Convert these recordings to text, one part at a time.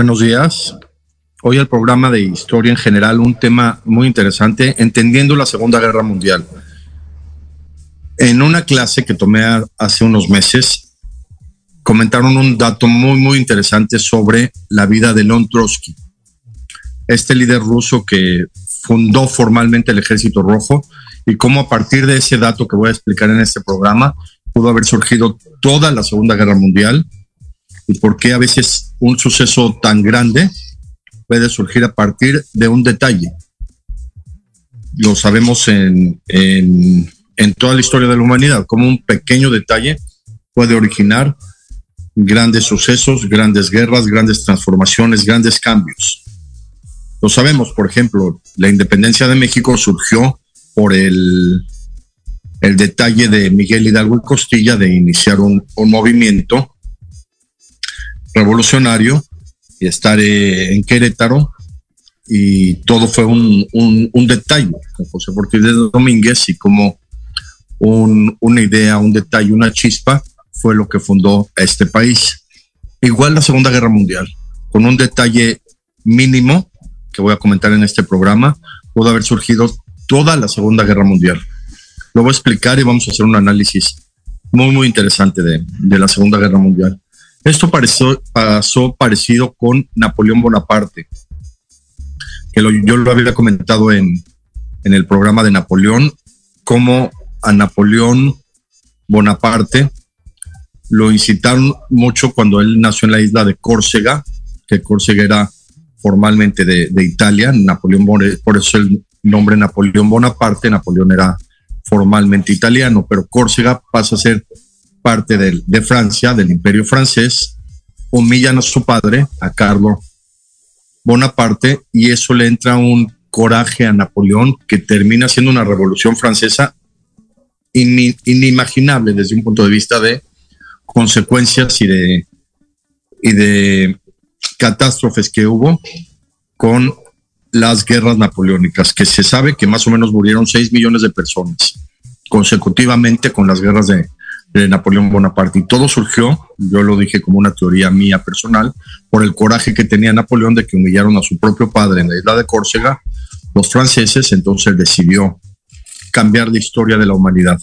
Buenos días. Hoy el programa de historia en general, un tema muy interesante, entendiendo la Segunda Guerra Mundial. En una clase que tomé hace unos meses, comentaron un dato muy, muy interesante sobre la vida de Leon Trotsky, este líder ruso que fundó formalmente el Ejército Rojo y cómo a partir de ese dato que voy a explicar en este programa pudo haber surgido toda la Segunda Guerra Mundial y por qué a veces un suceso tan grande puede surgir a partir de un detalle. Lo sabemos en, en, en toda la historia de la humanidad, como un pequeño detalle puede originar grandes sucesos, grandes guerras, grandes transformaciones, grandes cambios. Lo sabemos, por ejemplo, la independencia de México surgió por el, el detalle de Miguel Hidalgo y Costilla de iniciar un, un movimiento revolucionario y estar en Querétaro y todo fue un, un, detalle con José Ortiz de Domínguez y como un, una idea, un detalle, una chispa fue lo que fundó este país. Igual la Segunda Guerra Mundial, con un detalle mínimo que voy a comentar en este programa, pudo haber surgido toda la Segunda Guerra Mundial. Lo voy a explicar y vamos a hacer un análisis muy, muy interesante de, de la Segunda Guerra Mundial. Esto pareció, pasó parecido con Napoleón Bonaparte, que yo lo había comentado en, en el programa de Napoleón, como a Napoleón Bonaparte lo incitaron mucho cuando él nació en la isla de Córcega, que Córcega era formalmente de, de Italia, Napoleón, por eso el nombre Napoleón Bonaparte, Napoleón era formalmente italiano, pero Córcega pasa a ser parte de, de Francia, del imperio francés, humillan a su padre, a Carlos Bonaparte, y eso le entra un coraje a Napoleón que termina siendo una revolución francesa inimaginable desde un punto de vista de consecuencias y de, y de catástrofes que hubo con las guerras napoleónicas, que se sabe que más o menos murieron 6 millones de personas consecutivamente con las guerras de, de Napoleón Bonaparte. Y todo surgió, yo lo dije como una teoría mía personal, por el coraje que tenía Napoleón de que humillaron a su propio padre en la isla de Córcega, los franceses, entonces decidió cambiar la historia de la humanidad.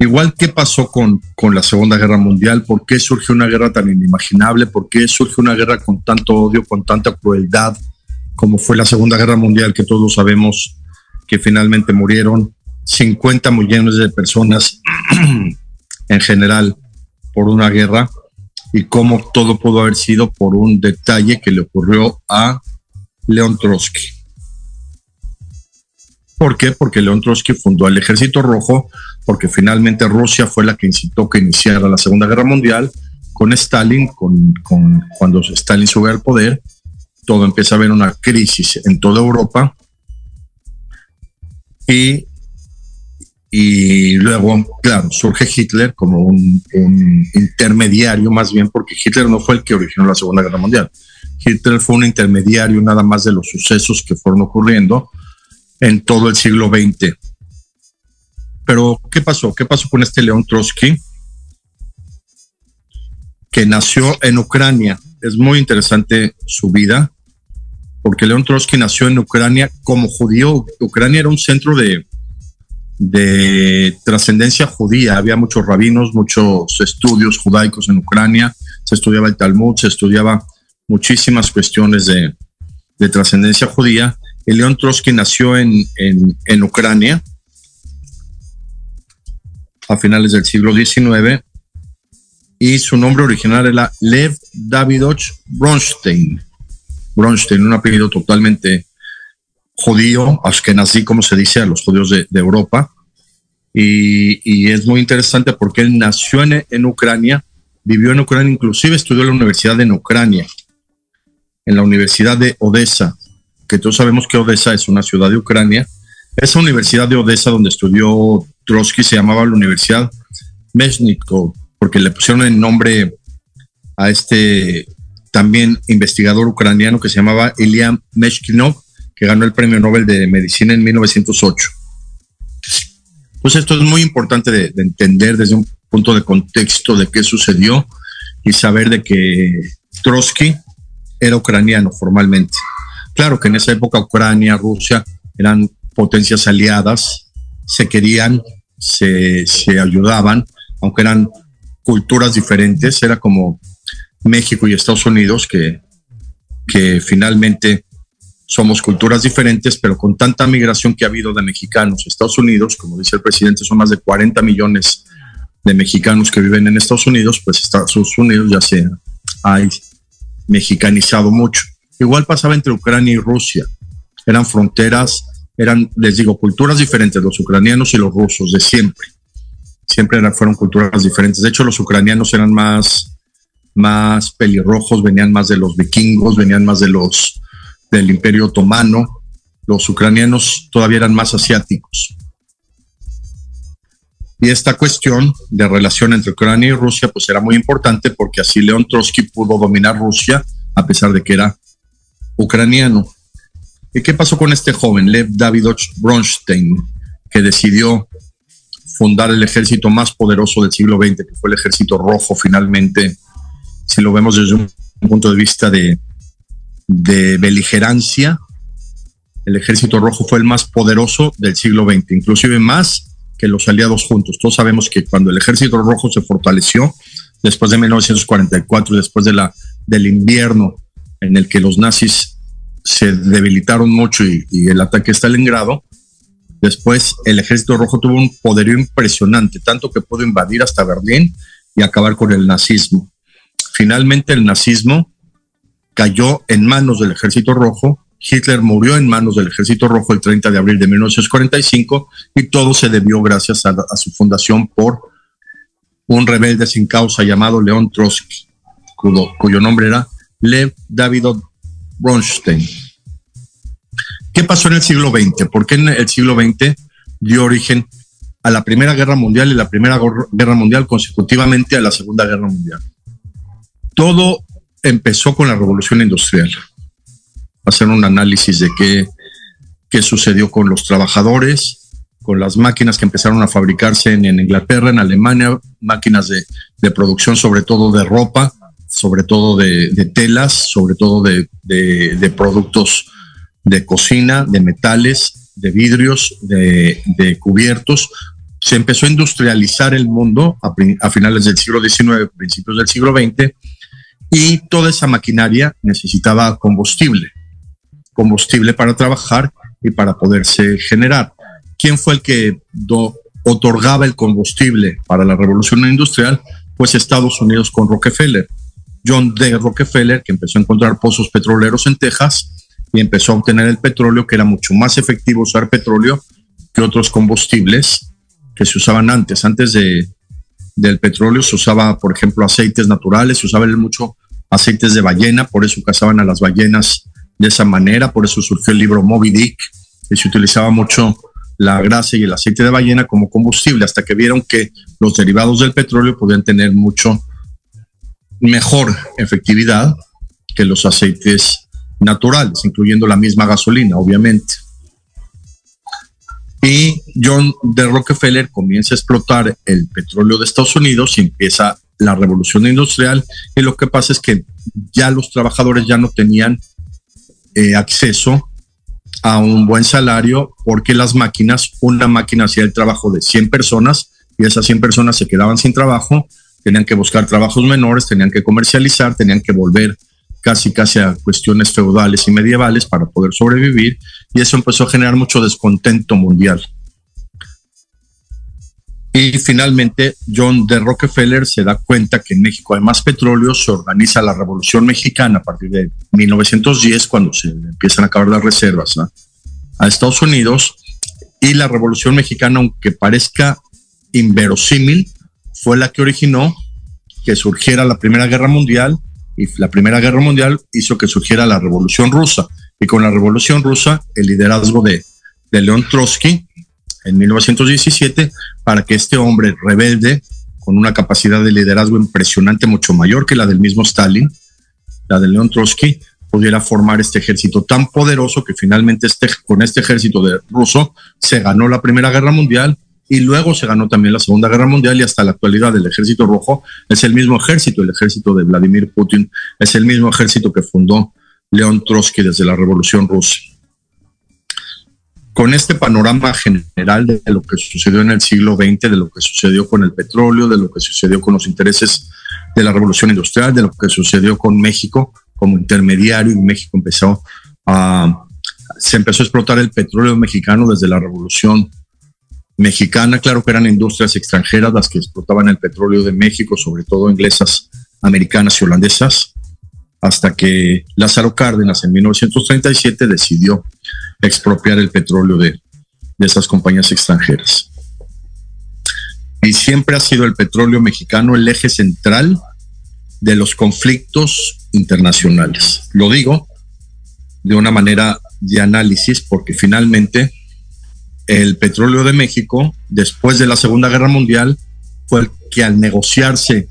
Igual que pasó con, con la Segunda Guerra Mundial, ¿por qué surgió una guerra tan inimaginable? ¿Por qué surgió una guerra con tanto odio, con tanta crueldad, como fue la Segunda Guerra Mundial, que todos sabemos que finalmente murieron 50 millones de personas en general por una guerra y cómo todo pudo haber sido por un detalle que le ocurrió a León Trotsky. ¿Por qué? Porque León Trotsky fundó el Ejército Rojo, porque finalmente Rusia fue la que incitó que iniciara la Segunda Guerra Mundial con Stalin, con, cuando Stalin sube al poder, todo empieza a haber una crisis en toda Europa y, y luego, claro, surge Hitler como un, intermediario más bien, porque Hitler no fue el que originó la Segunda Guerra Mundial. Hitler fue un intermediario nada más de los sucesos que fueron ocurriendo en todo el siglo XX. Pero, ¿qué pasó? ¿Qué pasó con este León Trotsky? Que nació en Ucrania. Es muy interesante su vida, porque León Trotsky nació en Ucrania como judío. Ucrania era un centro de, de trascendencia judía. Había muchos rabinos, muchos estudios judaicos en Ucrania. Se estudiaba el Talmud, se estudiaba muchísimas cuestiones de, de trascendencia judía. León Trotsky nació en, en, en Ucrania a finales del siglo XIX y su nombre original era Lev Davidovich Bronstein. Bronstein, un apellido totalmente judío, nací como se dice a los judíos de, Europa. Y, es muy interesante porque él nació en, en, Ucrania, vivió en Ucrania, inclusive estudió en la universidad en Ucrania, en la Universidad de Odessa, que todos sabemos que Odessa es una ciudad de Ucrania. Esa universidad de Odessa donde estudió Trotsky se llamaba la Universidad Meshnikov, porque le pusieron el nombre a este también investigador ucraniano que se llamaba Ilya Meshkinov, que ganó el Premio Nobel de Medicina en 1908. Pues esto es muy importante de, de, entender desde un punto de contexto de qué sucedió y saber de que Trotsky era ucraniano formalmente. Claro que en esa época Ucrania, Rusia eran potencias aliadas, se querían, se, se ayudaban, aunque eran culturas diferentes, era como México y Estados Unidos, que, que finalmente somos culturas diferentes, pero con tanta migración que ha habido de mexicanos a Estados Unidos, como dice el presidente, son más de 40 millones de mexicanos que viven en Estados Unidos, pues Estados Unidos ya se ha mexicanizado mucho. Igual pasaba entre Ucrania y Rusia. Eran fronteras eran, les digo, culturas diferentes, los ucranianos y los rusos, de siempre. Siempre eran, fueron culturas diferentes. De hecho, los ucranianos eran más, más pelirrojos, venían más de los vikingos, venían más de los del Imperio Otomano. Los ucranianos todavía eran más asiáticos. Y esta cuestión de relación entre Ucrania y Rusia, pues era muy importante porque así León Trotsky pudo dominar Rusia a pesar de que era ucraniano. ¿Y qué pasó con este joven, Lev Davidovich Bronstein, que decidió fundar el ejército más poderoso del siglo XX, que fue el ejército rojo finalmente, si lo vemos desde un punto de vista de, de beligerancia, el ejército rojo fue el más poderoso del siglo XX, inclusive más que los aliados juntos. Todos sabemos que cuando el ejército rojo se fortaleció, después de 1944, después de la, del invierno en el que los nazis se debilitaron mucho y, el ataque a Stalingrado, después el ejército rojo tuvo un poderío impresionante, tanto que pudo invadir hasta Berlín y acabar con el nazismo. Finalmente el nazismo cayó en manos del ejército rojo, Hitler murió en manos del ejército rojo el 30 de abril de 1945 y todo se debió gracias a, su fundación por un rebelde sin causa llamado León Trotsky, cuyo, nombre era Lev Davidov Bronstein. ¿Qué pasó en el siglo XX? ¿Por qué en el siglo XX dio origen a la Primera Guerra Mundial y la Primera Guerra Mundial consecutivamente a la Segunda Guerra Mundial? Todo empezó con la Revolución Industrial. Hacer un análisis de qué, qué sucedió con los trabajadores, con las máquinas que empezaron a fabricarse en, en Inglaterra, en Alemania, máquinas de, de producción sobre todo de ropa, sobre todo de, telas, sobre todo de, de, de, productos de cocina, de metales, de vidrios, de, cubiertos. Se empezó a industrializar el mundo a, a finales del siglo XIX, principios del siglo XX, y toda esa maquinaria necesitaba combustible, combustible para trabajar y para poderse generar. ¿Quién fue el que otorgaba el combustible para la revolución industrial? Pues Estados Unidos con Rockefeller. John D. Rockefeller, que empezó a encontrar pozos petroleros en Texas y empezó a obtener el petróleo, que era mucho más efectivo usar petróleo que otros combustibles que se usaban antes. Antes de, del petróleo se usaba, por ejemplo, aceites naturales, se usaba mucho aceites de ballena, por eso cazaban a las ballenas de esa manera, por eso surgió el libro Moby Dick, y se utilizaba mucho la grasa y el aceite de ballena como combustible, hasta que vieron que los derivados del petróleo podían tener mucho mejor efectividad que los aceites naturales, incluyendo la misma gasolina, obviamente. Y John de Rockefeller comienza a explotar el petróleo de Estados Unidos y empieza la revolución industrial. Y lo que pasa es que ya los trabajadores ya no tenían eh, acceso a un buen salario porque las máquinas, una máquina hacía el trabajo de 100 personas y esas 100 personas se quedaban sin trabajo, tenían que buscar trabajos menores, tenían que comercializar, tenían que volver casi casi a cuestiones feudales y medievales para poder sobrevivir y eso empezó a generar mucho descontento mundial. Y finalmente John de Rockefeller se da cuenta que en México hay más petróleo, se organiza la Revolución Mexicana a partir de 1910 cuando se empiezan a acabar las reservas a Estados Unidos y la Revolución Mexicana, aunque parezca inverosímil, fue la que originó que surgiera la Primera Guerra Mundial y la Primera Guerra Mundial hizo que surgiera la Revolución Rusa. Y con la Revolución Rusa, el liderazgo de, de León Trotsky en 1917, para que este hombre rebelde, con una capacidad de liderazgo impresionante, mucho mayor que la del mismo Stalin, la de León Trotsky, pudiera formar este ejército tan poderoso que finalmente este, con este ejército de ruso se ganó la Primera Guerra Mundial y luego se ganó también la Segunda Guerra Mundial y hasta la actualidad el Ejército Rojo es el mismo ejército, el ejército de Vladimir Putin es el mismo ejército que fundó León Trotsky desde la Revolución Rusa. Con este panorama general de lo que sucedió en el siglo XX, de lo que sucedió con el petróleo, de lo que sucedió con los intereses de la revolución industrial, de lo que sucedió con México como intermediario y México empezó a, se empezó a explotar el petróleo mexicano desde la revolución mexicana. Claro que eran industrias extranjeras las que explotaban el petróleo de México, sobre todo inglesas, americanas y holandesas, hasta que Lázaro Cárdenas en 1937 decidió expropiar el petróleo de, de esas compañías extranjeras. Y siempre ha sido el petróleo mexicano el eje central de los conflictos internacionales. Lo digo de una manera de análisis porque finalmente el petróleo de México, después de la Segunda Guerra Mundial, fue el que al negociarse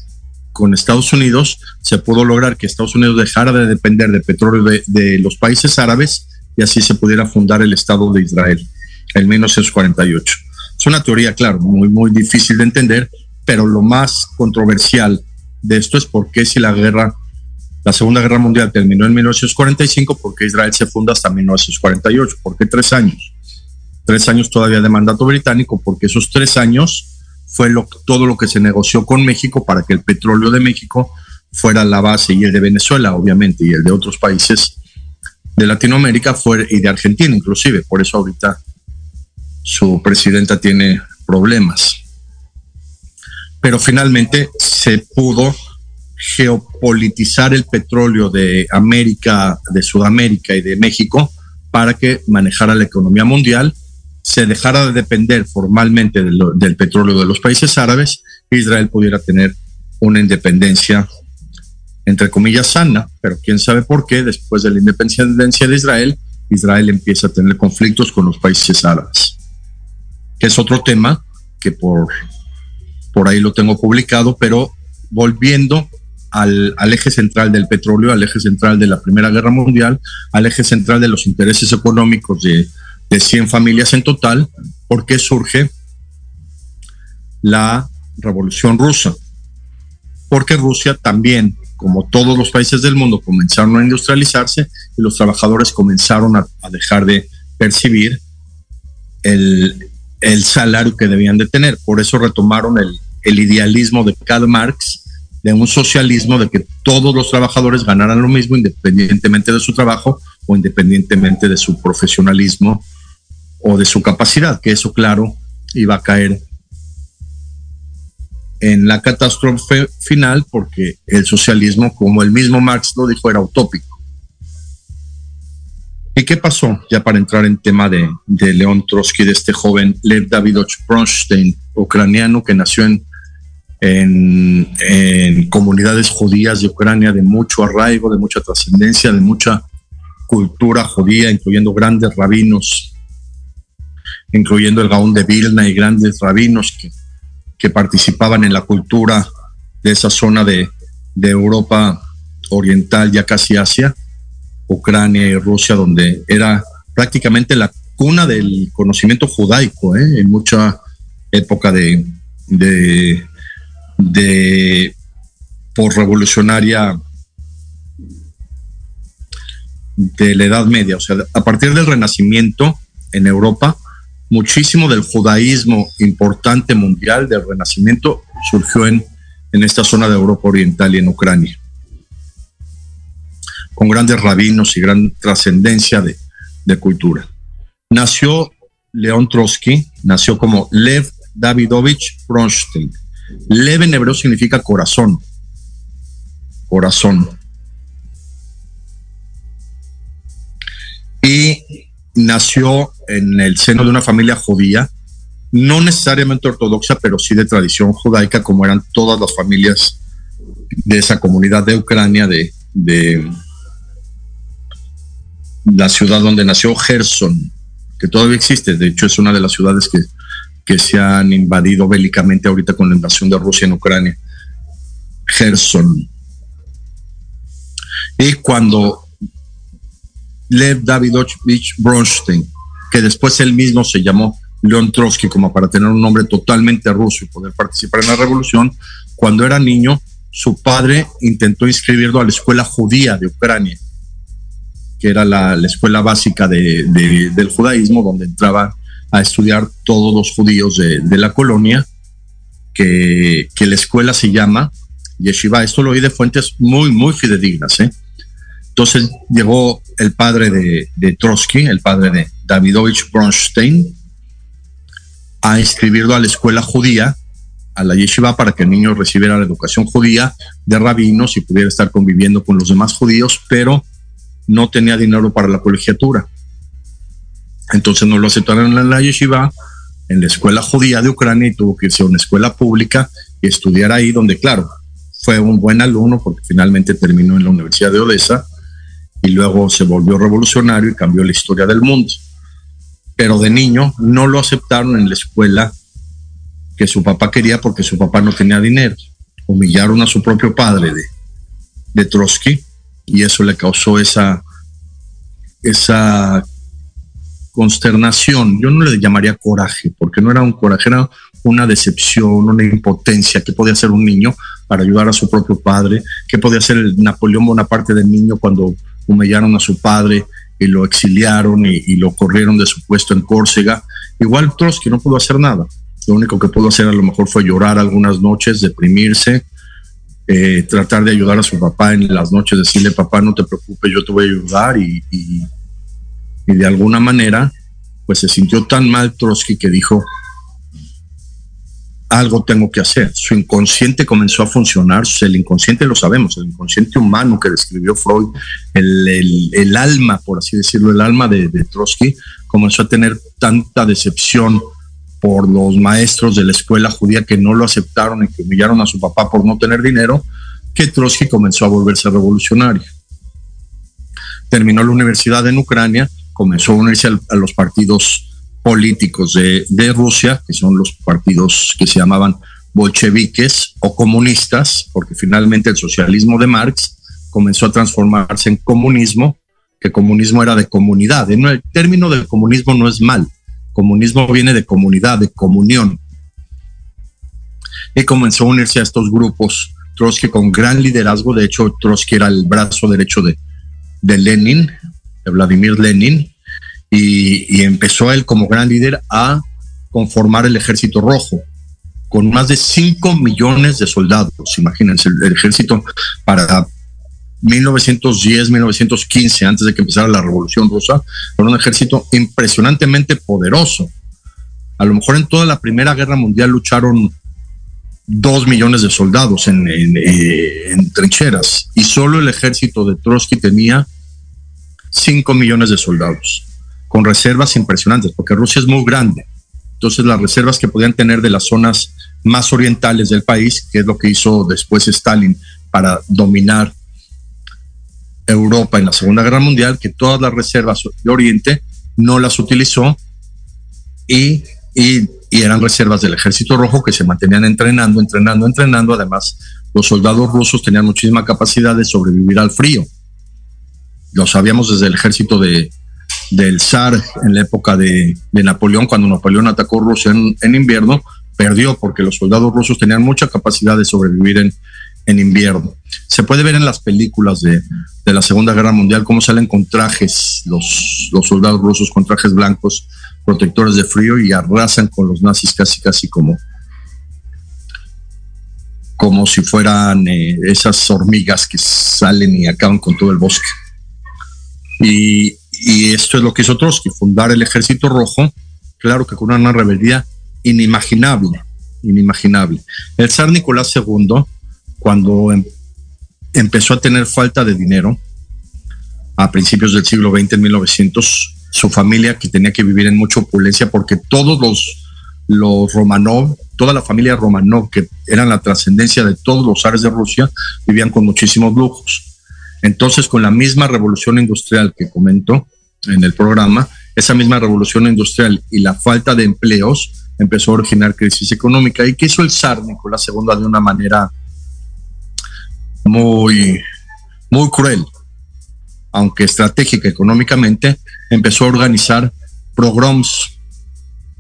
con Estados Unidos se pudo lograr que Estados Unidos dejara de depender del petróleo de, los países árabes y así se pudiera fundar el Estado de Israel en 1948. Es una teoría, claro, muy, muy difícil de entender, pero lo más controversial de esto es por qué si la guerra, la Segunda Guerra Mundial terminó en 1945, por qué Israel se funda hasta 1948, por qué tres años tres años todavía de mandato británico, porque esos tres años fue lo, todo lo que se negoció con México para que el petróleo de México fuera la base y el de Venezuela, obviamente, y el de otros países de Latinoamérica fue, y de Argentina inclusive. Por eso ahorita su presidenta tiene problemas. Pero finalmente se pudo geopolitizar el petróleo de América, de Sudamérica y de México para que manejara la economía mundial se dejara de depender formalmente del petróleo de los países árabes, Israel pudiera tener una independencia, entre comillas, sana, pero quién sabe por qué, después de la independencia de Israel, Israel empieza a tener conflictos con los países árabes, que es otro tema que por, por ahí lo tengo publicado, pero volviendo al, al, eje central del petróleo, al eje central de la Primera Guerra Mundial, al eje central de los intereses económicos de, de 100 familias en total, porque surge la Revolución Rusa. Porque Rusia también, como todos los países del mundo, comenzaron a industrializarse y los trabajadores comenzaron a, dejar de percibir el, el, salario que debían de tener. Por eso retomaron el, el idealismo de Karl Marx, de un socialismo de que todos los trabajadores ganaran lo mismo independientemente de su trabajo o independientemente de su profesionalismo o de su capacidad, que eso claro iba a caer en la catástrofe final porque el socialismo, como el mismo Marx lo dijo, era utópico. ¿Y qué pasó? Ya para entrar en tema de, de León Trotsky, de este joven Lev Davidovich Bronstein, ucraniano que nació en, en, en, comunidades judías de Ucrania de mucho arraigo, de mucha trascendencia, de mucha cultura judía, incluyendo grandes rabinos, incluyendo el Gaón de Vilna y grandes rabinos que, que participaban en la cultura de esa zona de, Europa Oriental, ya casi Asia, Ucrania y Rusia, donde era prácticamente la cuna del conocimiento judaico, ¿eh? en mucha época de, de, de revolucionaria de la Edad Media. O sea, a partir del Renacimiento en Europa, muchísimo del judaísmo importante mundial del Renacimiento surgió en, en esta zona de Europa Oriental y en Ucrania con grandes rabinos y gran trascendencia de, de, cultura. Nació León Trotsky, nació como Lev Davidovich Bronstein. Lev en hebreo significa corazón, corazón. Y nació en el seno de una familia judía, no necesariamente ortodoxa, pero sí de tradición judaica, como eran todas las familias de esa comunidad de Ucrania, de, de la ciudad donde nació Gerson, que todavía existe, de hecho es una de las ciudades que, que se han invadido bélicamente ahorita con la invasión de Rusia en Ucrania. Gerson. Y cuando Lev Davidovich Bronstein, que después él mismo se llamó León Trotsky como para tener un nombre totalmente ruso y poder participar en la revolución, cuando era niño, su padre intentó inscribirlo a la escuela judía de Ucrania que era la, la escuela básica de, de, del judaísmo, donde entraba a estudiar todos los judíos de, de la colonia, que, que, la escuela se llama Yeshiva. Esto lo oí de fuentes muy, muy fidedignas. ¿eh? Entonces llegó el padre de, Trotsky, el padre de Davidovich Bronstein, a inscribirlo a la escuela judía, a la yeshiva, para que el niño recibiera la educación judía de rabinos y pudiera estar conviviendo con los demás judíos, pero no tenía dinero para la colegiatura. Entonces no lo aceptaron en la yeshiva, en la escuela judía de Ucrania y tuvo que irse a una escuela pública y estudiar ahí, donde claro, fue un buen alumno porque finalmente terminó en la Universidad de Odessa y luego se volvió revolucionario y cambió la historia del mundo. Pero de niño no lo aceptaron en la escuela que su papá quería porque su papá no tenía dinero. Humillaron a su propio padre de, de Trotsky y eso le causó esa, esa consternación. Yo no le llamaría coraje, porque no era un coraje, era una decepción, una impotencia que podía hacer un niño para ayudar a su propio padre, que podía hacer el Napoleón Bonaparte del niño cuando humillaron a su padre y lo exiliaron y, lo corrieron de su puesto en Córcega. Igual Trotsky no pudo hacer nada. Lo único que pudo hacer a lo mejor fue llorar algunas noches, deprimirse, eh, tratar de ayudar a su papá en las noches, decirle, papá, no te preocupes, yo te voy a ayudar y, y, y de alguna manera, pues se sintió tan mal Trotsky que dijo, algo tengo que hacer. Su inconsciente comenzó a funcionar, el inconsciente lo sabemos, el inconsciente humano que describió Freud, el, el, alma, por así decirlo, el alma de, Trotsky, comenzó a tener tanta decepción por los maestros de la escuela judía que no lo aceptaron y que humillaron a su papá por no tener dinero, que Trotsky comenzó a volverse revolucionario. Terminó la universidad en Ucrania, comenzó a unirse a los partidos políticos de, de, Rusia, que son los partidos que se llamaban bolcheviques o comunistas, porque finalmente el socialismo de Marx comenzó a transformarse en comunismo, que comunismo era de comunidad. El término del comunismo no es mal, comunismo viene de comunidad, de comunión. Y comenzó a unirse a estos grupos. Trotsky con gran liderazgo, de hecho Trotsky era el brazo derecho de, de Lenin, de Vladimir Lenin, y, empezó él como gran líder a conformar el ejército rojo, con más de 5 millones de soldados. Imagínense, el, ejército para 1910, 1915, antes de que empezara la Revolución Rusa, era un ejército impresionantemente poderoso. A lo mejor en toda la Primera Guerra Mundial lucharon dos millones de soldados en, eh, en trincheras y solo el ejército de Trotsky tenía cinco millones de soldados, con reservas impresionantes, porque Rusia es muy grande. Entonces las reservas que podían tener de las zonas más orientales del país, que es lo que hizo después Stalin para dominar Europa en la Segunda Guerra Mundial, que todas las reservas de Oriente no las utilizó y, y, eran reservas del Ejército Rojo que se mantenían entrenando, entrenando, entrenando. Además, los soldados rusos tenían muchísima capacidad de sobrevivir al frío. Lo sabíamos desde el ejército de, del zar en la época de, Napoleón, cuando Napoleón atacó Rusia en, invierno, perdió porque los soldados rusos tenían mucha capacidad de sobrevivir en, en invierno. Se puede ver en las películas de, la Segunda Guerra Mundial cómo salen con trajes los, los soldados rusos, con trajes blancos, protectores de frío y arrasan con los nazis casi, casi como, como si fueran eh, esas hormigas que salen y acaban con todo el bosque. Y, y esto es lo que hizo Trotsky, fundar el Ejército Rojo, claro que con una rebeldía inimaginable, inimaginable. El zar Nicolás II, cuando em, empezó a tener falta de dinero, a principios del siglo XX, en 1900, su familia que tenía que vivir en mucha opulencia porque todos los, los Romanov, toda la familia Romanov, que eran la trascendencia de todos los zares de Rusia, vivían con muchísimos lujos. Entonces, con la misma revolución industrial que comento en el programa, esa misma revolución industrial y la falta de empleos empezó a originar crisis económica. ¿Y que hizo el zar Nicolás II de una manera muy, muy cruel? Aunque estratégica económicamente, empezó a organizar pogroms.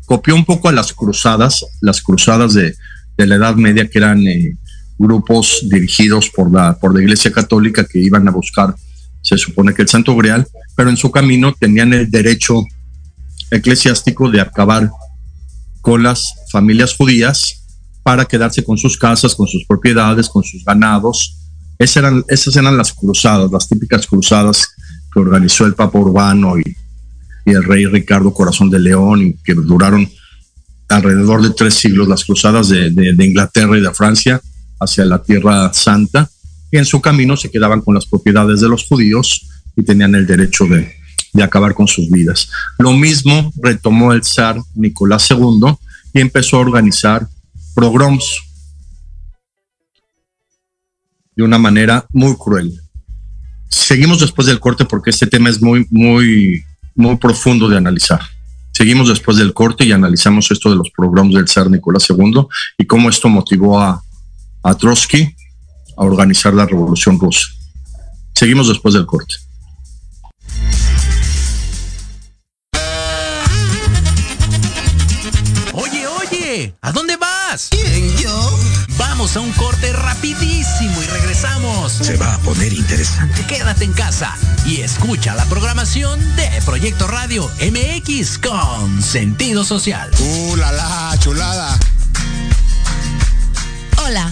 Copió un poco a las cruzadas, las cruzadas de, la Edad Media, que eran eh, grupos dirigidos por la, por la Iglesia Católica que iban a buscar, se supone que el Santo Grial, pero en su camino tenían el derecho eclesiástico de acabar con las familias judías para quedarse con sus casas, con sus propiedades, con sus ganados. Esas eran, esas eran las cruzadas, las típicas cruzadas que organizó el Papa Urbano y, el rey Ricardo Corazón de León, y que duraron alrededor de tres siglos las cruzadas de Inglaterra y de Francia hacia la Tierra Santa y en su camino se quedaban con las propiedades de los judíos y tenían el derecho de, acabar con sus vidas. Lo mismo retomó el zar Nicolás II y empezó a organizar pogroms de una manera muy cruel. Seguimos después del corte porque este tema es muy, muy, muy profundo de analizar. Seguimos después del corte y analizamos esto de los pogroms del zar Nicolás II y cómo esto motivó a, a Trotsky a organizar la revolución rusa. Seguimos después del corte. Oye, oye, ¿a dónde vas? ¿Quién, yo? Vamos a un corte rapidísimo y regresamos. Se va a poner interesante. Quédate en casa y escucha la programación de Proyecto Radio MX con sentido social. ¡Uh, la, la chulada! Hola.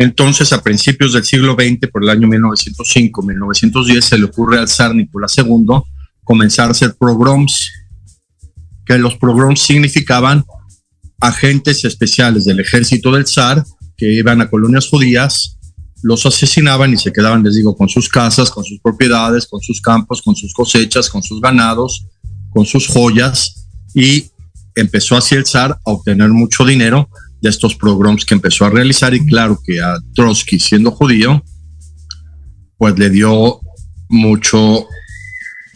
Entonces, a principios del siglo XX, por el año 1905-1910, se le ocurre al zar Nicolás II comenzar a hacer pogroms, que los pogroms significaban agentes especiales del ejército del zar que iban a colonias judías, los asesinaban y se quedaban, les digo, con sus casas, con sus propiedades, con sus campos, con sus cosechas, con sus ganados, con sus joyas, y empezó así el zar a obtener mucho dinero de estos programas que empezó a realizar y claro que a Trotsky siendo judío, pues le dio mucho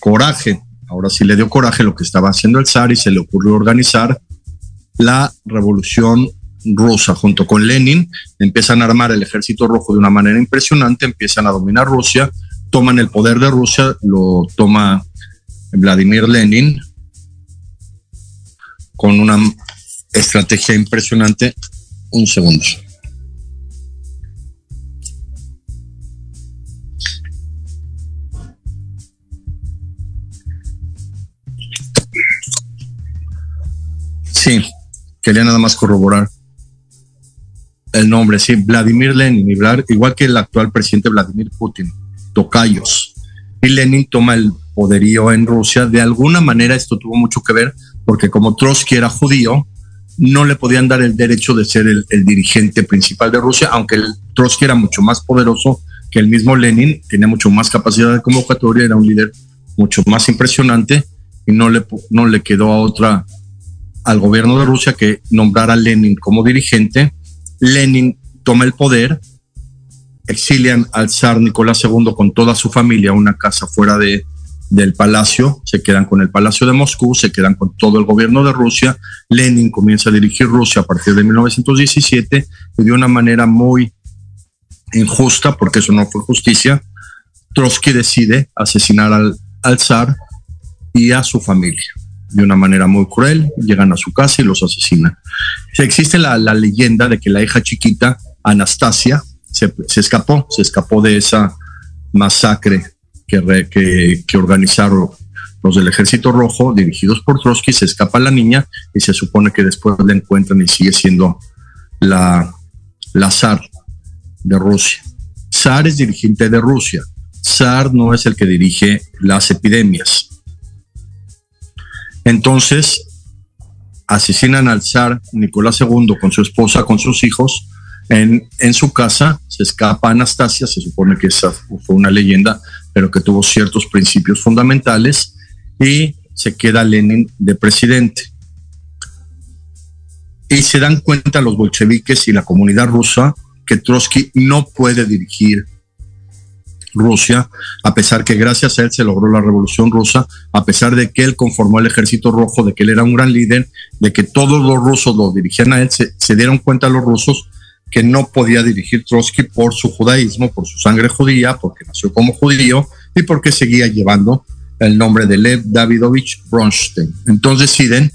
coraje. Ahora sí le dio coraje lo que estaba haciendo el zar y se le ocurrió organizar la revolución rusa junto con Lenin. Empiezan a armar el ejército rojo de una manera impresionante, empiezan a dominar Rusia, toman el poder de Rusia, lo toma Vladimir Lenin con una estrategia impresionante. Un segundo. Sí, quería nada más corroborar el nombre, sí, Vladimir Lenin, igual que el actual presidente Vladimir Putin, tocayos. Y Lenin toma el poderío en Rusia. De alguna manera esto tuvo mucho que ver porque como Trotsky era judío, no le podían dar el derecho de ser el, dirigente principal de Rusia, aunque el Trotsky era mucho más poderoso que el mismo Lenin, tenía mucho más capacidad de convocatoria, era un líder mucho más impresionante y no le, no le quedó a otra al gobierno de Rusia que nombrar a Lenin como dirigente. Lenin toma el poder, exilian al zar Nicolás II con toda su familia a una casa fuera de, del palacio, se quedan con el palacio de Moscú, se quedan con todo el gobierno de Rusia. Lenin comienza a dirigir Rusia a partir de 1917 y de una manera muy injusta, porque eso no fue justicia. Trotsky decide asesinar al, al zar y a su familia de una manera muy cruel, llegan a su casa y los asesinan. Existe la, la leyenda de que la hija chiquita, Anastasia, se, se escapó, se escapó de esa masacre que, que, organizaron los del Ejército Rojo, dirigidos por Trotsky, se escapa la niña y se supone que después la encuentran y sigue siendo la, la zar de Rusia. Zar es dirigente de Rusia. Zar no es el que dirige las epidemias. Entonces, asesinan al zar Nicolás II con su esposa, con sus hijos, en, en, su casa, se escapa Anastasia, se supone que esa fue una leyenda, pero que tuvo ciertos principios fundamentales y se queda Lenin de presidente. Y se dan cuenta los bolcheviques y la comunidad rusa que Trotsky no puede dirigir Rusia, a pesar que gracias a él se logró la revolución rusa, a pesar de que él conformó el ejército rojo, de que él era un gran líder, de que todos los rusos lo dirigían a él, se, se dieron cuenta los rusos que no podía dirigir Trotsky por su judaísmo, por su sangre judía, porque nació como judío y porque seguía llevando el nombre de Lev Davidovich Bronstein. Entonces deciden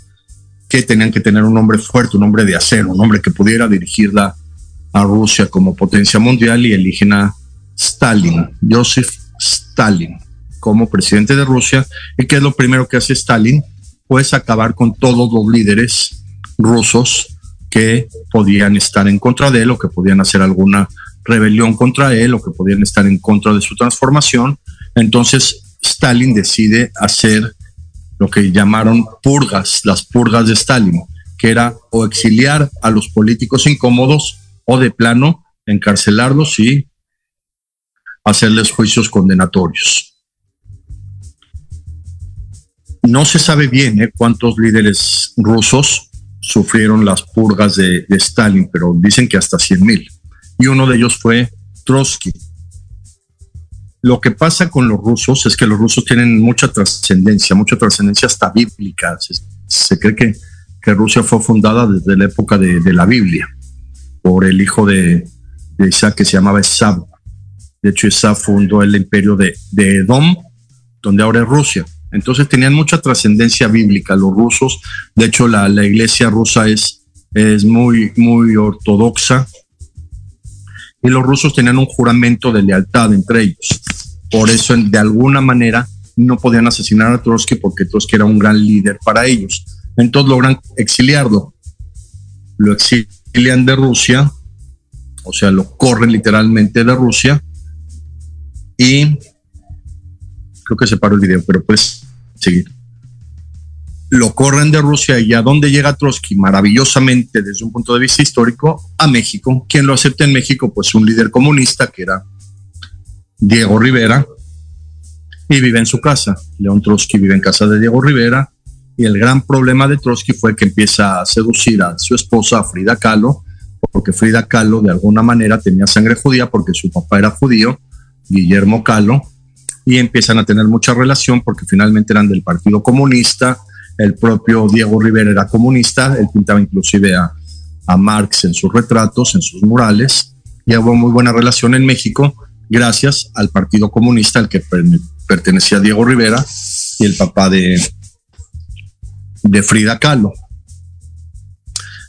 que tenían que tener un hombre fuerte, un hombre de acero, un hombre que pudiera dirigirla a Rusia como potencia mundial y eligen a Stalin, Joseph Stalin, como presidente de Rusia. ¿Y qué es lo primero que hace Stalin? Pues acabar con todos los líderes rusos que podían estar en contra de él o que podían hacer alguna rebelión contra él o que podían estar en contra de su transformación. Entonces Stalin decide hacer lo que llamaron purgas, las purgas de Stalin, que era o exiliar a los políticos incómodos o de plano encarcelarlos y hacerles juicios condenatorios. No se sabe bien ¿eh? cuántos líderes rusos sufrieron las purgas de, Stalin, pero dicen que hasta 100 mil. Y uno de ellos fue Trotsky. Lo que pasa con los rusos es que los rusos tienen mucha trascendencia, mucha trascendencia hasta bíblica. Se, cree que, que Rusia fue fundada desde la época de, la Biblia por el hijo de, Isaac que se llamaba Esab. De hecho, Esab fundó el imperio de, de Edom, donde ahora es Rusia. Entonces tenían mucha trascendencia bíblica los rusos. De hecho, la, la iglesia rusa es, es muy, muy ortodoxa. Y los rusos tenían un juramento de lealtad entre ellos. Por eso, de alguna manera, no podían asesinar a Trotsky porque Trotsky era un gran líder para ellos. Entonces logran exiliarlo. Lo exilian de Rusia, o sea, lo corren literalmente de Rusia y creo que se paró el video, pero puedes seguir. Lo corren de Rusia y a dónde llega Trotsky maravillosamente desde un punto de vista histórico a México. ¿Quién lo acepta en México? Pues un líder comunista que era Diego Rivera y vive en su casa. León Trotsky vive en casa de Diego Rivera y el gran problema de Trotsky fue que empieza a seducir a su esposa, Frida Kahlo, porque Frida Kahlo de alguna manera tenía sangre judía porque su papá era judío, Guillermo Kahlo, y empiezan a tener mucha relación porque finalmente eran del Partido Comunista, el propio Diego Rivera era comunista, él pintaba inclusive a, a Marx en sus retratos, en sus murales, y hubo muy buena relación en México gracias al Partido Comunista al que pertenecía Diego Rivera y el papá de, de Frida Kahlo.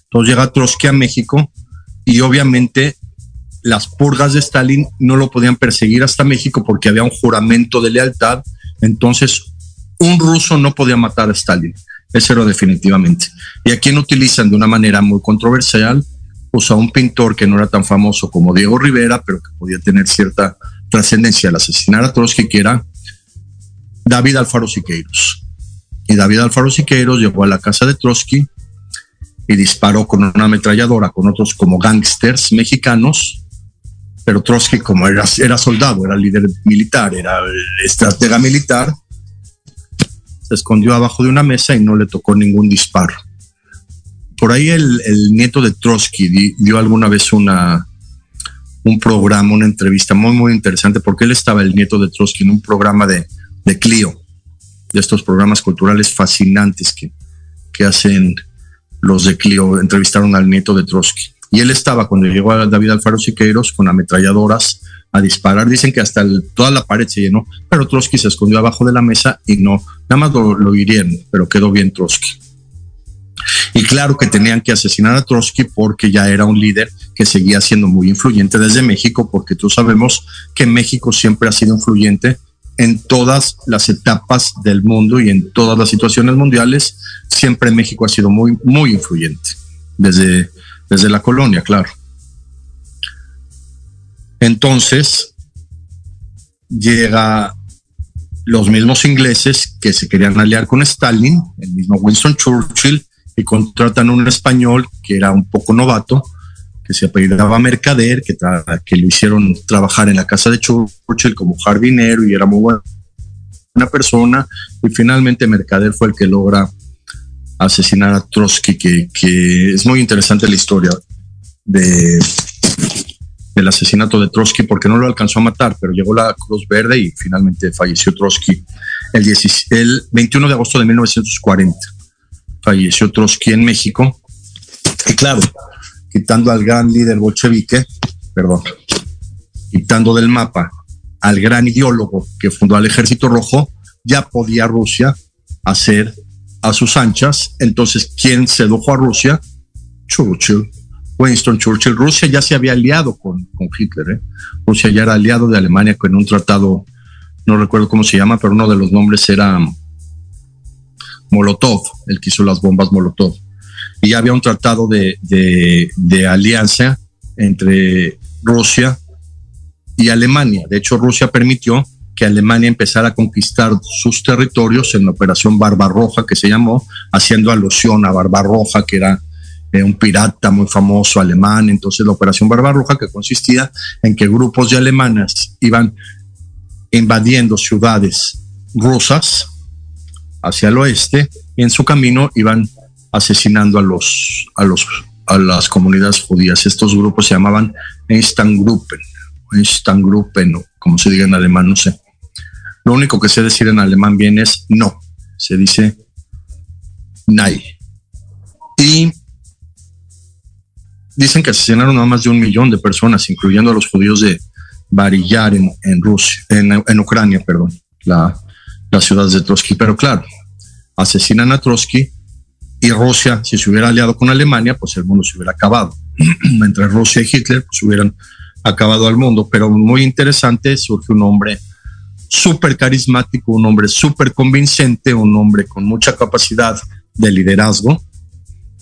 Entonces llega Trotsky a México y obviamente las purgas de Stalin no lo podían perseguir hasta México porque había un juramento de lealtad. Entonces, un ruso no podía matar a Stalin. Eso era definitivamente. Y aquí utilizan de una manera muy controversial, pues a un pintor que no era tan famoso como Diego Rivera, pero que podía tener cierta trascendencia al asesinar a Trotsky, que era David Alfaro Siqueiros. Y David Alfaro Siqueiros llegó a la casa de Trotsky y disparó con una ametralladora con otros como gangsters mexicanos pero Trotsky como era, era soldado, era líder militar, era estratega militar, se escondió abajo de una mesa y no le tocó ningún disparo. Por ahí el, nieto de Trotsky dio alguna vez una, un programa, una entrevista muy, muy interesante, porque él estaba, el nieto de Trotsky, en un programa de, de Clio, de estos programas culturales fascinantes que, que hacen los de Clio, entrevistaron al nieto de Trotsky. Y él estaba cuando llegó a David Alfaro Siqueiros con ametralladoras a disparar. Dicen que hasta toda la pared se llenó, pero Trotsky se escondió abajo de la mesa y no, nada más lo, lo hirieron, pero quedó bien Trotsky. Y claro que tenían que asesinar a Trotsky porque ya era un líder que seguía siendo muy influyente desde México, porque tú sabemos que México siempre ha sido influyente en todas las etapas del mundo y en todas las situaciones mundiales. Siempre México ha sido muy, muy influyente desde desde la colonia, claro. Entonces, llega los mismos ingleses que se querían aliar con Stalin, el mismo Winston Churchill, y contratan un español que era un poco novato, que se apellidaba Mercader, que, que lo hicieron trabajar en la casa de Churchill como jardinero y era muy buena persona, y finalmente Mercader fue el que logra asesinar a Trotsky, que, es muy interesante la historia de, del asesinato de Trotsky, porque no lo alcanzó a matar, pero llegó la Cruz Verde y finalmente falleció Trotsky el, el 21 de agosto de 1940. Falleció Trotsky en México. Y claro, quitando al gran líder bolchevique, perdón, quitando del mapa al gran ideólogo que fundó al Ejército Rojo, ya podía Rusia hacer a sus anchas. Entonces, ¿quién sedujo a Rusia? Churchill, Winston Churchill. Rusia ya se había aliado con, con Hitler. ¿eh? Rusia ya era aliado de Alemania con un tratado, no recuerdo cómo se llama, pero uno de los nombres era Molotov, el que hizo las bombas Molotov. Y había un tratado de, de alianza entre Rusia y Alemania. De hecho, Rusia permitió que Alemania empezara a conquistar sus territorios en la Operación Barbarroja, que se llamó, haciendo alusión a Barbarroja, que era eh, un pirata muy famoso alemán. Entonces, la Operación Barbarroja, que consistía en que grupos de alemanes iban invadiendo ciudades rusas hacia el oeste y en su camino iban asesinando a los a los a las comunidades judías. Estos grupos se llamaban Einsteingruppen, Einsteingruppen, como se diga en alemán, no sé. Lo único que sé decir en alemán bien es no. Se dice nein. Y dicen que asesinaron a más de un millón de personas, incluyendo a los judíos de Barillar en, Rusia, en, Ucrania, perdón, la, las ciudades de Trotsky. Pero claro, asesinan a Trotsky y Rusia, si se hubiera aliado con Alemania, pues el mundo se hubiera acabado. Entre Rusia y Hitler, pues hubieran acabado al mundo. Pero muy interesante, surge un hombre súper carismático, un hombre súper convincente, un hombre con mucha capacidad de liderazgo,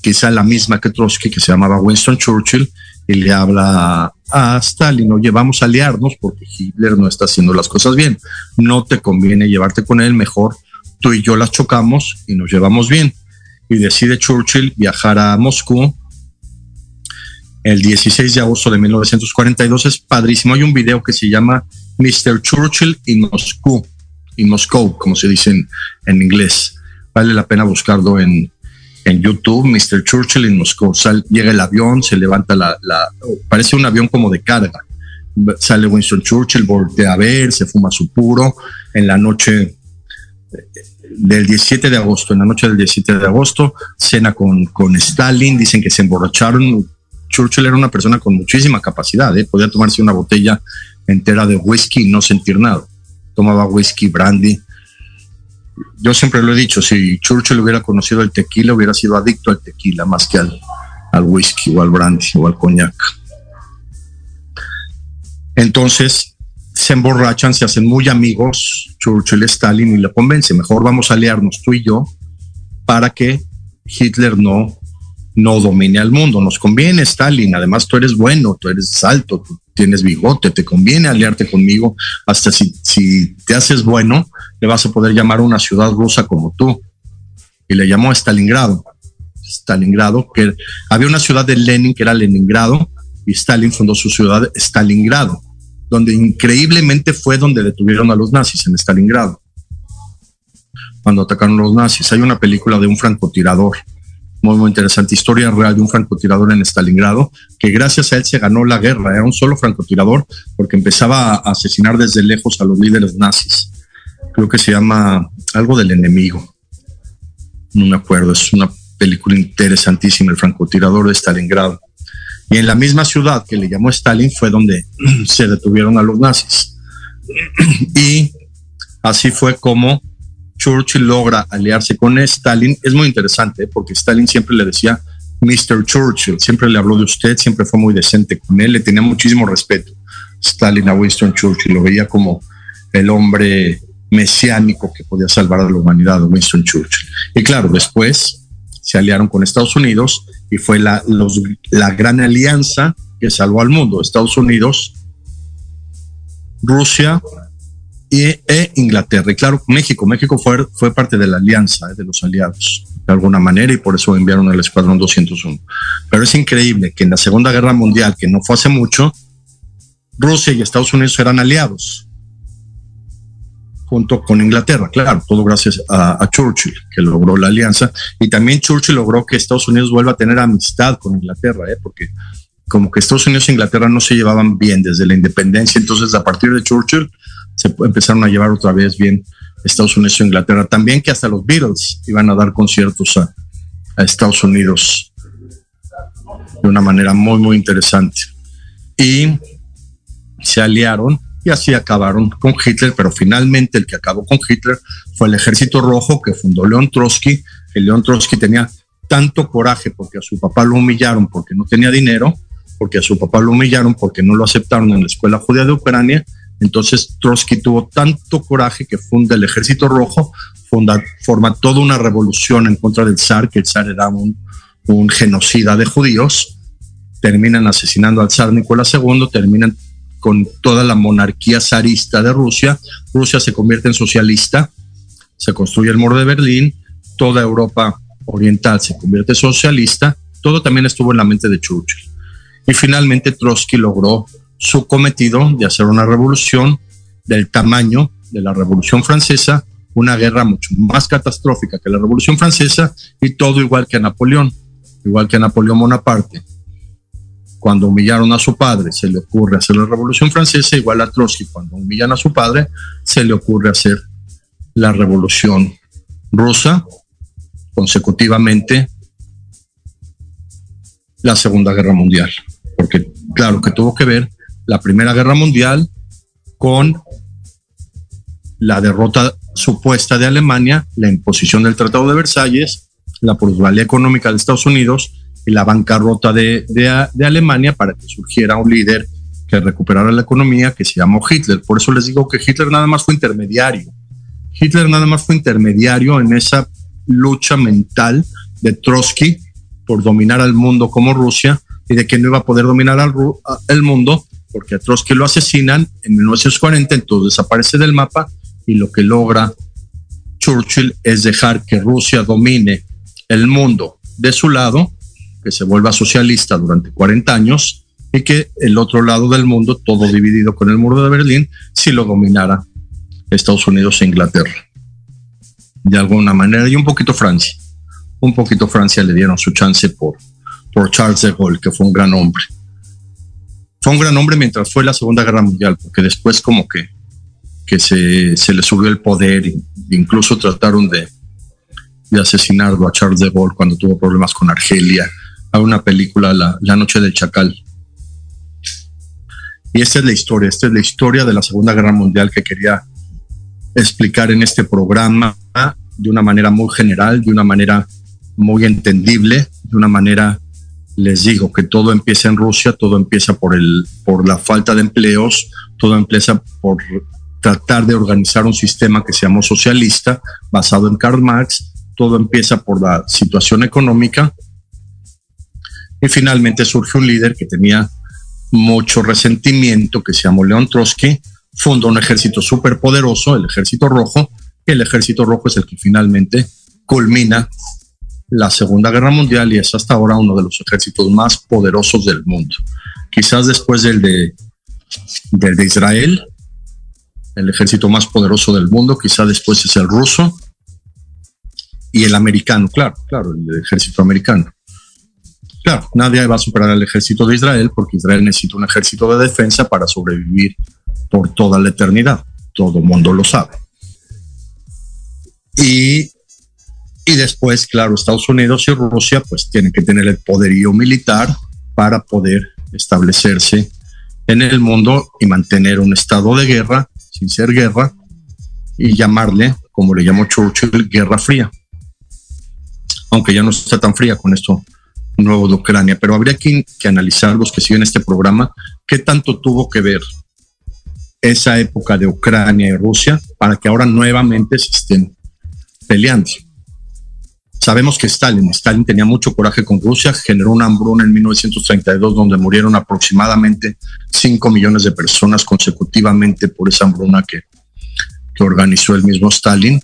quizá la misma que Trotsky, que se llamaba Winston Churchill, y le habla a Stalin, oye, vamos a aliarnos porque Hitler no está haciendo las cosas bien, no te conviene llevarte con él, mejor tú y yo las chocamos y nos llevamos bien. Y decide Churchill viajar a Moscú el 16 de agosto de 1942. Es padrísimo. Hay un video que se llama Mr. Churchill in Moscú, in Moscow, como se dice en, inglés. Vale la pena buscarlo en, en YouTube, Mr. Churchill in Moscow. llega el avión, se levanta la, parece un avión como de carga. Sale Winston Churchill, voltea a ver, se fuma su puro. En la noche del 17 de agosto, en la noche del 17 de agosto, cena con, con Stalin, dicen que se emborracharon. Churchill era una persona con muchísima capacidad, ¿eh? podía tomarse una botella entera de whisky y no sentir nada. Tomaba whisky, brandy. Yo siempre lo he dicho, si Churchill hubiera conocido el tequila, hubiera sido adicto al tequila más que al, al whisky o al brandy o al coñac. Entonces, se emborrachan, se hacen muy amigos, Churchill, Stalin, y le convence, mejor vamos a aliarnos tú y yo para que Hitler no, no domine al mundo. Nos conviene, Stalin, además tú eres bueno, tú eres alto, tú tienes bigote, te conviene aliarte conmigo, hasta si, si te haces bueno, le vas a poder llamar a una ciudad rusa como tú. Y le llamó a Stalingrado. Stalingrado, que había una ciudad de Lenin que era Leningrado, y Stalin fundó su ciudad Stalingrado donde increíblemente fue donde detuvieron a los nazis en Stalingrado, cuando atacaron los nazis. Hay una película de un francotirador, muy, muy interesante, historia real de un francotirador en Stalingrado, que gracias a él se ganó la guerra, era un solo francotirador, porque empezaba a asesinar desde lejos a los líderes nazis. Creo que se llama algo del enemigo, no me acuerdo, es una película interesantísima, el francotirador de Stalingrado. Y en la misma ciudad que le llamó Stalin fue donde se detuvieron a los nazis. Y así fue como Churchill logra aliarse con Stalin. Es muy interesante ¿eh? porque Stalin siempre le decía Mr. Churchill, siempre le habló de usted, siempre fue muy decente con él, le tenía muchísimo respeto. Stalin a Winston Churchill lo veía como el hombre mesiánico que podía salvar a la humanidad, Winston Churchill. Y claro, después se aliaron con Estados Unidos y fue la, la gran alianza que salvó al mundo, Estados Unidos, Rusia e Inglaterra. Y claro, México, México fue, fue parte de la alianza, eh, de los aliados, de alguna manera, y por eso enviaron el Escuadrón 201. Pero es increíble que en la Segunda Guerra Mundial, que no fue hace mucho, Rusia y Estados Unidos eran aliados junto con Inglaterra, claro, todo gracias a, Churchill, que logró la alianza, y también Churchill logró que Estados Unidos vuelva a tener amistad con Inglaterra, ¿eh? porque como que Estados Unidos e Inglaterra no se llevaban bien desde la independencia, entonces a partir de Churchill se empezaron a llevar otra vez bien Estados Unidos e Inglaterra, también que hasta los Beatles iban a dar conciertos a, Estados Unidos de una manera muy, muy interesante. Y se aliaron y así acabaron con Hitler, pero finalmente el que acabó con Hitler fue el Ejército Rojo que fundó León Trotsky. El León Trotsky tenía tanto coraje porque a su papá lo humillaron porque no tenía dinero, porque a su papá lo humillaron porque no lo aceptaron en la escuela judía de Ucrania. Entonces Trotsky tuvo tanto coraje que funda el Ejército Rojo, forma toda una revolución en contra del zar, que el zar era un, un genocida de judíos. Terminan asesinando al zar Nicolás II, terminan con toda la monarquía zarista de Rusia. Rusia se convierte en socialista, se construye el muro de Berlín, toda Europa oriental se convierte en socialista, todo también estuvo en la mente de Churchill. Y finalmente Trotsky logró su cometido de hacer una revolución del tamaño de la Revolución Francesa, una guerra mucho más catastrófica que la Revolución Francesa y todo igual que a Napoleón, igual que a Napoleón Bonaparte cuando humillaron a su padre, se le ocurre hacer la Revolución Francesa, igual a Trotsky, cuando humillan a su padre, se le ocurre hacer la Revolución Rusa. Consecutivamente, la Segunda Guerra Mundial, porque claro que tuvo que ver la Primera Guerra Mundial con la derrota supuesta de Alemania, la imposición del Tratado de Versalles, la plusvalía económica de Estados Unidos y la bancarrota de, de, Alemania para que surgiera un líder que recuperara la economía que se llamó Hitler. Por eso les digo que Hitler nada más fue intermediario. Hitler nada más fue intermediario en esa lucha mental de Trotsky por dominar al mundo como Rusia y de que no iba a poder dominar al, el mundo porque a Trotsky lo asesinan en 1940, entonces desaparece del mapa y lo que logra Churchill es dejar que Rusia domine el mundo de su lado, que se vuelva socialista durante 40 años y que el otro lado del mundo, todo dividido con el muro de Berlín, si lo dominara Estados Unidos e Inglaterra. De alguna manera, y un poquito Francia. Un poquito Francia le dieron su chance por, por Charles de Gaulle, que fue un gran hombre. Fue un gran hombre mientras fue la Segunda Guerra Mundial, porque después como que que se, se le subió el poder, e incluso trataron de, de asesinarlo a Charles de Gaulle cuando tuvo problemas con Argelia. Hay una película, la, la, Noche del Chacal. Y esta es la historia, esta es la historia de la Segunda Guerra Mundial que quería explicar en este programa de una manera muy general, de una manera muy entendible, de una manera, les digo, que todo empieza en Rusia, todo empieza por, el, por la falta de empleos, todo empieza por tratar de organizar un sistema que se llamó socialista, basado en Karl Marx. Todo empieza por la situación económica. Y finalmente surge un líder que tenía mucho resentimiento, que se llamó León Trotsky, fundó un ejército superpoderoso, el ejército rojo, y el ejército rojo es el que finalmente culmina la Segunda Guerra Mundial y es hasta ahora uno de los ejércitos más poderosos del mundo. Quizás después del de, Israel, el ejército más poderoso del mundo, quizá después es el ruso y el americano, claro, claro, el ejército americano. Claro, nadie va a superar al ejército de Israel porque Israel necesita un ejército de defensa para sobrevivir por toda la eternidad. Todo mundo lo sabe. Y, y después, claro, Estados Unidos y Rusia pues tienen que tener el poderío militar para poder establecerse en el mundo y mantener un estado de guerra sin ser guerra, y llamarle, como le llamó Churchill, Guerra Fría. Aunque ya no está tan fría con esto nuevo de Ucrania, pero habría que, que analizar los que siguen este programa, qué tanto tuvo que ver esa época de Ucrania y Rusia para que ahora nuevamente se estén peleando. Sabemos que Stalin, Stalin tenía mucho coraje con Rusia, generó una hambruna en 1932 donde murieron aproximadamente 5 millones de personas consecutivamente por esa hambruna que, que organizó el mismo Stalin.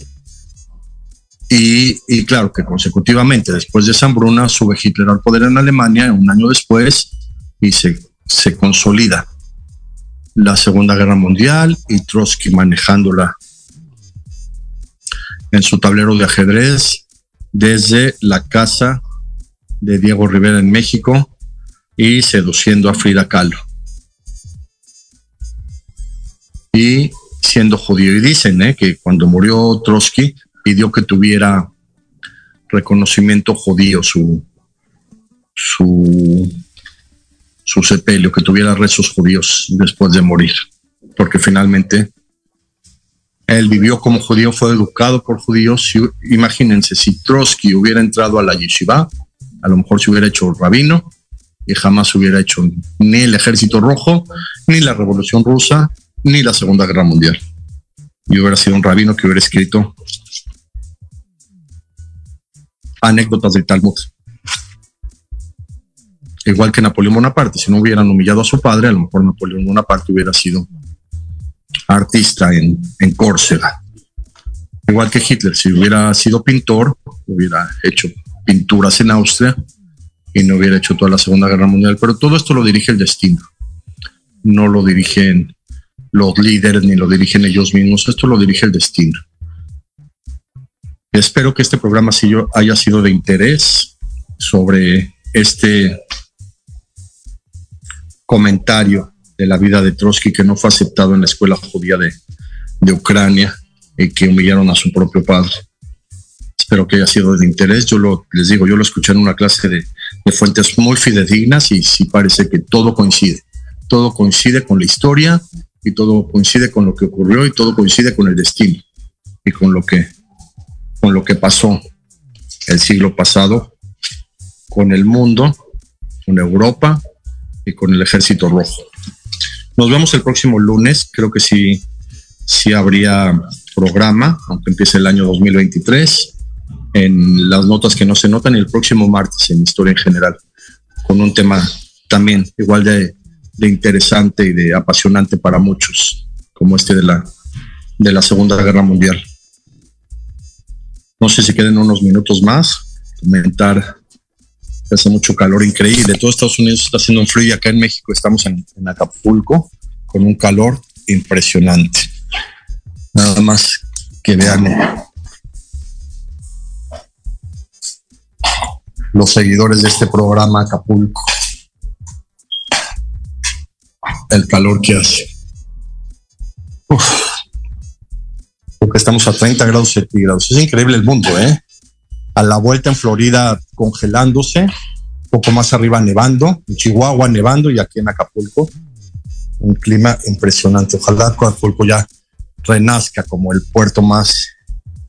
Y, y, claro que consecutivamente después de esa hambruna sube Hitler al poder en Alemania un año después y se, se consolida la Segunda Guerra Mundial y Trotsky manejándola en su tablero de ajedrez desde la casa de Diego Rivera en México y seduciendo a Frida Kahlo. Y siendo judío. Y dicen ¿eh? que cuando murió Trotsky pidió que tuviera reconocimiento judío su, su, su sepelio, que tuviera rezos judíos después de morir, porque finalmente él vivió como judío, fue educado por judíos. imagínense, si Trotsky hubiera entrado a la yeshiva, a lo mejor se hubiera hecho rabino y jamás hubiera hecho ni el ejército rojo, ni la revolución rusa, ni la Segunda Guerra Mundial. Y hubiera sido un rabino que hubiera escrito anécdotas del Talmud. Igual que Napoleón Bonaparte, si no hubieran humillado a su padre, a lo mejor Napoleón Bonaparte hubiera sido artista en, en Córcega. Igual que Hitler, si hubiera sido pintor, hubiera hecho pinturas en Austria y no hubiera hecho toda la Segunda Guerra Mundial. Pero todo esto lo dirige el destino. No lo dirigen los líderes ni lo dirigen ellos mismos. Esto lo dirige el destino. Espero que este programa haya sido de interés sobre este comentario de la vida de Trotsky que no fue aceptado en la escuela judía de, de Ucrania y que humillaron a su propio padre. Espero que haya sido de interés. Yo lo, les digo, yo lo escuché en una clase de, de fuentes muy fidedignas y sí parece que todo coincide. Todo coincide con la historia y todo coincide con lo que ocurrió y todo coincide con el destino y con lo que con lo que pasó el siglo pasado con el mundo, con Europa y con el Ejército Rojo. Nos vemos el próximo lunes, creo que sí, sí habría programa, aunque empiece el año 2023, en las notas que no se notan, y el próximo martes en Historia en General, con un tema también igual de, de interesante y de apasionante para muchos, como este de la, de la Segunda Guerra Mundial. No sé si queden unos minutos más, comentar hace mucho calor increíble. Todo Estados Unidos está haciendo un frío y acá en México estamos en, Acapulco con un calor impresionante. Nada más que vean los seguidores de este programa Acapulco. El calor que hace. Porque estamos a 30 grados centígrados. Es increíble el mundo, ¿eh? A la vuelta en Florida congelándose, poco más arriba nevando, en Chihuahua nevando y aquí en Acapulco un clima impresionante. Ojalá Acapulco ya renazca como el puerto más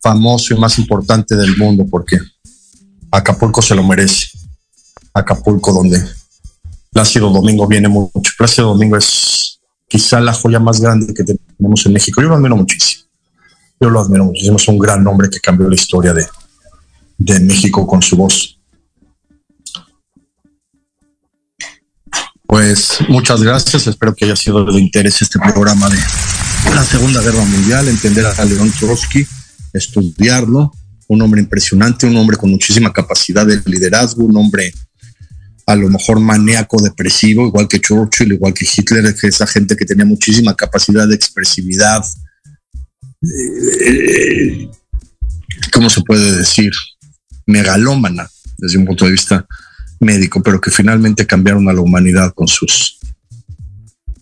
famoso y más importante del mundo, porque Acapulco se lo merece. Acapulco, donde Plácido Domingo viene mucho. Plácido Domingo es quizá la joya más grande que tenemos en México. Yo lo admiro muchísimo. Yo lo admiro muchísimo. Es un gran hombre que cambió la historia de, de México con su voz. Pues muchas gracias. Espero que haya sido de interés este programa de la Segunda Guerra Mundial, entender a León Trotsky, estudiarlo. Un hombre impresionante, un hombre con muchísima capacidad de liderazgo, un hombre a lo mejor maníaco depresivo, igual que Churchill, igual que Hitler, que esa gente que tenía muchísima capacidad de expresividad. Eh, ¿Cómo se puede decir? Megalómana, desde un punto de vista médico, pero que finalmente cambiaron a la humanidad con sus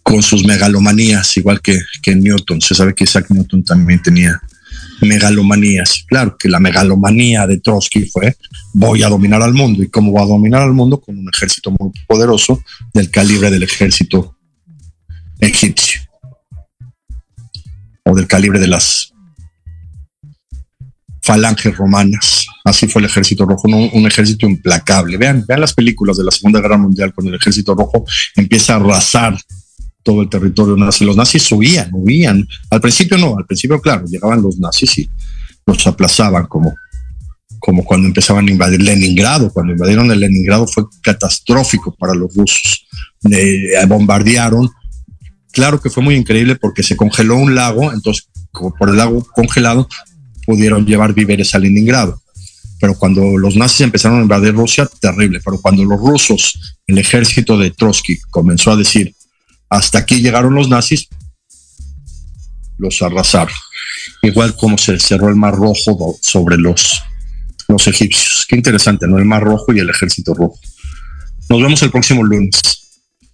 con sus megalomanías, igual que, que Newton. Se sabe que Isaac Newton también tenía megalomanías. Claro que la megalomanía de Trotsky fue voy a dominar al mundo. ¿Y cómo va a dominar al mundo? Con un ejército muy poderoso del calibre del ejército egipcio o del calibre de las falanges romanas. Así fue el ejército rojo, un, ejército implacable. Vean, vean las películas de la Segunda Guerra Mundial cuando el ejército rojo empieza a arrasar todo el territorio nazi. Los nazis huían, huían. Al principio no, al principio, claro, llegaban los nazis y los aplazaban como, como cuando empezaban a invadir Leningrado. Cuando invadieron el Leningrado fue catastrófico para los rusos. Eh, bombardearon. Claro que fue muy increíble porque se congeló un lago, entonces como por el lago congelado pudieron llevar víveres a Leningrado. Pero cuando los nazis empezaron a invadir Rusia, terrible. Pero cuando los rusos, el ejército de Trotsky comenzó a decir, hasta aquí llegaron los nazis, los arrasaron. Igual como se cerró el Mar Rojo sobre los, los egipcios. Qué interesante, ¿no? El Mar Rojo y el Ejército Rojo. Nos vemos el próximo lunes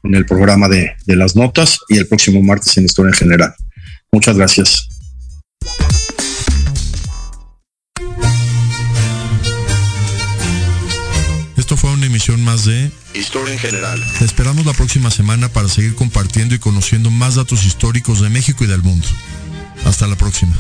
en el programa de, de las notas y el próximo martes en Historia en General. Muchas gracias. Emisión más de Historia en General. Te esperamos la próxima semana para seguir compartiendo y conociendo más datos históricos de México y del mundo. Hasta la próxima.